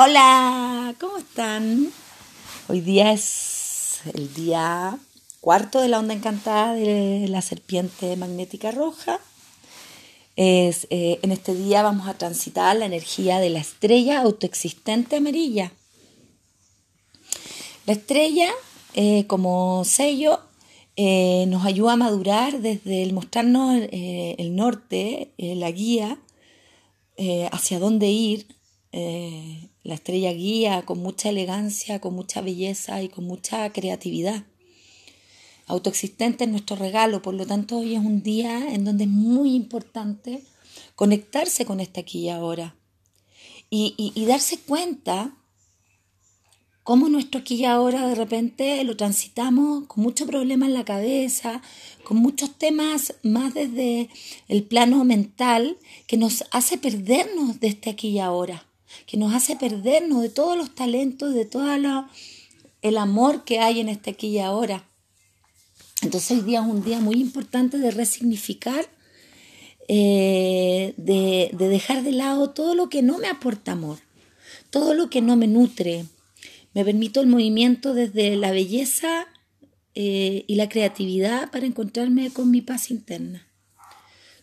Hola, ¿cómo están? Hoy día es el día cuarto de la onda encantada de la serpiente magnética roja. Es, eh, en este día vamos a transitar la energía de la estrella autoexistente amarilla. La estrella, eh, como sello, eh, nos ayuda a madurar desde el mostrarnos el norte, la guía, hacia dónde ir, eh, la estrella guía con mucha elegancia, con mucha belleza y con mucha creatividad. Autoexistente es nuestro regalo, por lo tanto hoy es un día en donde es muy importante conectarse con este aquí y ahora y, y darse cuenta cómo nuestro aquí y ahora de repente lo transitamos con mucho problema en la cabeza, con muchos temas más desde el plano mental que nos hace perdernos de este aquí y ahora que nos hace perdernos de todos los talentos, de todo el amor que hay en este aquí y ahora. Entonces hoy día es un día muy importante de resignificar, eh, de, dejar de lado todo lo que no me aporta amor, todo lo que no me nutre. Me permito el movimiento desde la belleza eh, y la creatividad para encontrarme con mi paz interna.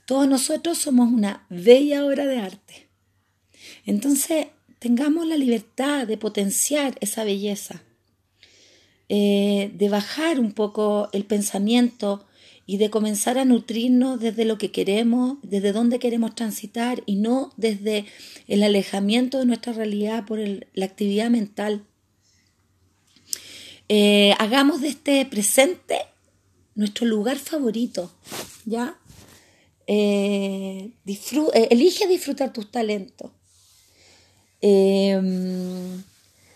Todos nosotros somos una bella obra de arte. Entonces, tengamos la libertad de potenciar esa belleza, eh, de bajar un poco el pensamiento y de comenzar a nutrirnos desde lo que queremos, desde dónde queremos transitar y no desde el alejamiento de nuestra realidad por la actividad mental. Eh, hagamos de este presente nuestro lugar favorito, ¿ya? Eh, elige disfrutar tus talentos. Em,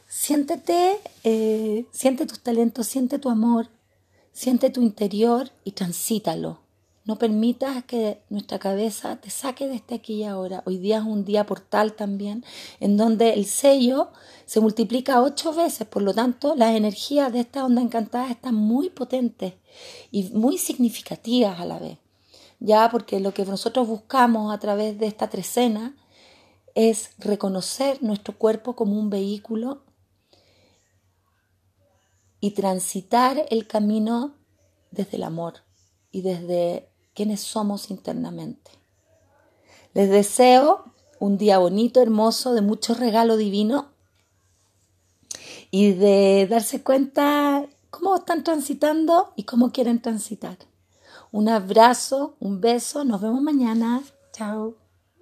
siéntete, eh, siente tus talentos, siente tu amor, siente tu interior y transítalo. No permitas que nuestra cabeza te saque de este aquí y ahora. Hoy día es un día portal también, en donde el sello se multiplica ocho veces, por lo tanto las energías de esta onda encantada están muy potentes y muy significativas a la vez. Ya porque lo que nosotros buscamos a través de esta trecena es reconocer nuestro cuerpo como un vehículo y transitar el camino desde el amor y desde quienes somos internamente. Les deseo un día bonito, hermoso, de mucho regalo divino y de darse cuenta cómo están transitando y cómo quieren transitar. Un abrazo, un beso, nos vemos mañana. Chao.